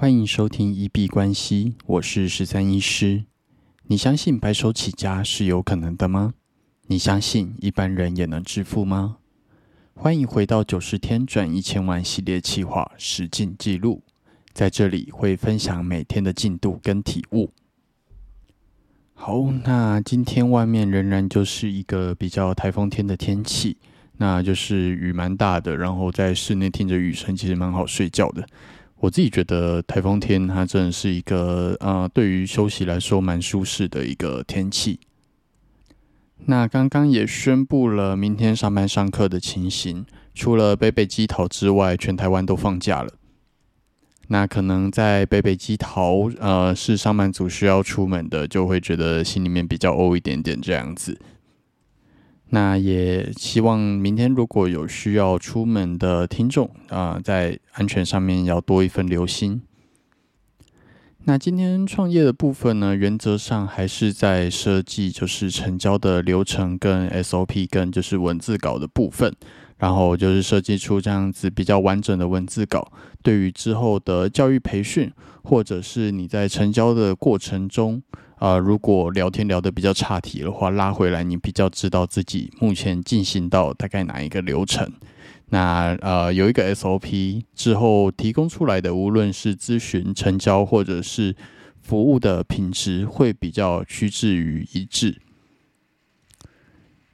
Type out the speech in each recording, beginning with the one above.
欢迎收听一币关系，我是十三医师。你相信白手起家是有可能的吗？你相信一般人也能致富吗？欢迎回到九十天赚一千万系列企划实进记录，在这里会分享每天的进度跟体悟。好，那今天外面仍然就是一个比较台风天的天气，那就是雨蛮大的，然后在室内听着雨声，其实蛮好睡觉的。我自己觉得台风天它真的是一个呃，对于休息来说蛮舒适的一个天气。那刚刚也宣布了明天上班上课的情形，除了北北基桃之外，全台湾都放假了。那可能在北北基桃，呃，是上班族需要出门的，就会觉得心里面比较欧一点点这样子。那也希望明天如果有需要出门的听众啊，在安全上面要多一份留心。那今天创业的部分呢，原则上还是在设计，就是成交的流程跟 SOP，跟就是文字稿的部分，然后就是设计出这样子比较完整的文字稿，对于之后的教育培训，或者是你在成交的过程中，啊，如果聊天聊得比较差题的话，拉回来你比较知道自己目前进行到大概哪一个流程。那呃，有一个 SOP 之后提供出来的，无论是咨询、成交或者是服务的品质，会比较趋之于一致。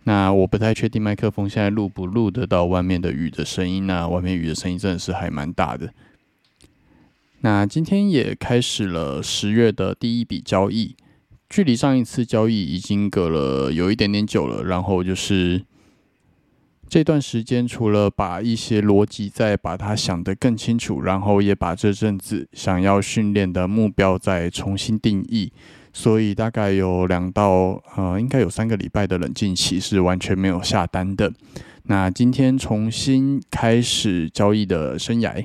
那我不太确定麦克风现在录不录得到外面的雨的声音那外面雨的声音真的是还蛮大的。那今天也开始了十月的第一笔交易，距离上一次交易已经隔了有一点点久了，然后就是。这段时间，除了把一些逻辑再把它想得更清楚，然后也把这阵子想要训练的目标再重新定义，所以大概有两到呃，应该有三个礼拜的冷静期是完全没有下单的。那今天重新开始交易的生涯，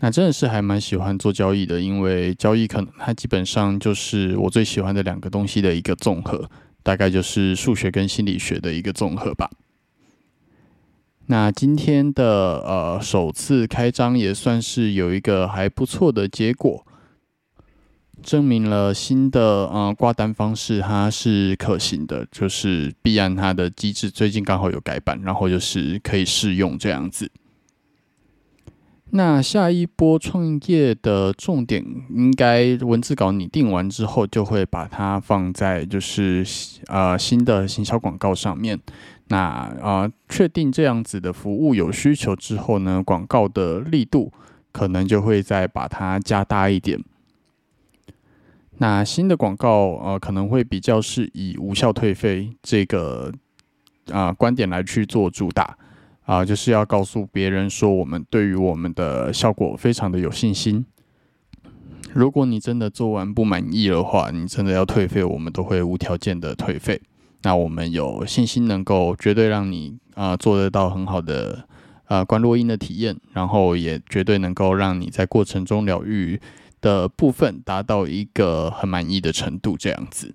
那真的是还蛮喜欢做交易的，因为交易可能它基本上就是我最喜欢的两个东西的一个综合。大概就是数学跟心理学的一个综合吧。那今天的呃首次开张也算是有一个还不错的结果，证明了新的呃挂单方式它是可行的，就是必然它的机制最近刚好有改版，然后就是可以试用这样子。那下一波创业的重点，应该文字稿拟定完之后，就会把它放在就是呃新的行销广告上面。那啊，确定这样子的服务有需求之后呢，广告的力度可能就会再把它加大一点。那新的广告呃，可能会比较是以无效退费这个啊观点来去做主打。啊，就是要告诉别人说，我们对于我们的效果非常的有信心。如果你真的做完不满意的话，你真的要退费，我们都会无条件的退费。那我们有信心能够绝对让你啊做得到很好的啊关录音的体验，然后也绝对能够让你在过程中疗愈的部分达到一个很满意的程度，这样子。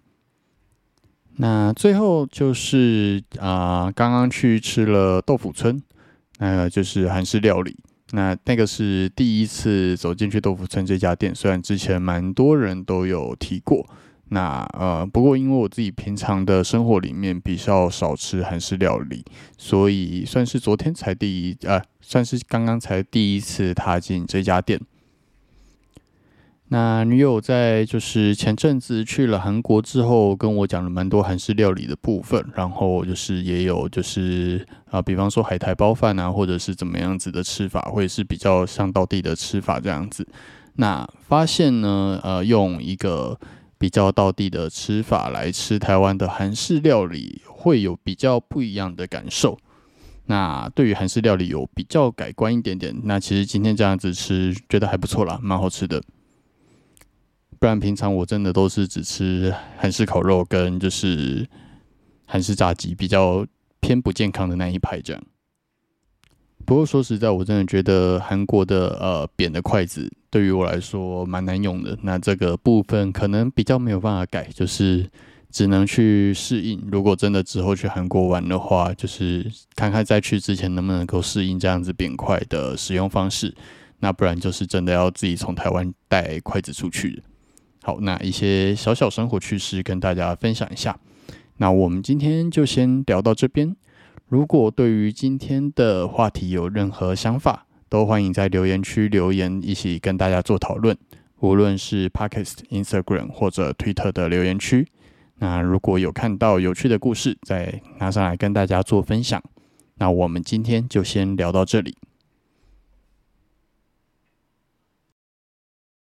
那最后就是啊，刚刚去吃了豆腐村，那个就是韩式料理。那那个是第一次走进去豆腐村这家店，虽然之前蛮多人都有提过。那呃，不过因为我自己平常的生活里面比较少吃韩式料理，所以算是昨天才第一呃，算是刚刚才第一次踏进这家店。那女友在就是前阵子去了韩国之后，跟我讲了蛮多韩式料理的部分，然后就是也有就是啊，比方说海苔包饭啊，或者是怎么样子的吃法，会是比较像当地的吃法这样子。那发现呢，呃，用一个比较道地的吃法来吃台湾的韩式料理，会有比较不一样的感受。那对于韩式料理有比较改观一点点。那其实今天这样子吃，觉得还不错啦，蛮好吃的。不然平常我真的都是只吃韩式烤肉跟就是韩式炸鸡，比较偏不健康的那一派这样。不过说实在，我真的觉得韩国的呃扁的筷子对于我来说蛮难用的。那这个部分可能比较没有办法改，就是只能去适应。如果真的之后去韩国玩的话，就是看看在去之前能不能够适应这样子扁筷的使用方式。那不然就是真的要自己从台湾带筷子出去。好，那一些小小生活趣事跟大家分享一下。那我们今天就先聊到这边。如果对于今天的话题有任何想法，都欢迎在留言区留言，一起跟大家做讨论。无论是 Podcast、Instagram 或者 Twitter 的留言区，那如果有看到有趣的故事，再拿上来跟大家做分享。那我们今天就先聊到这里。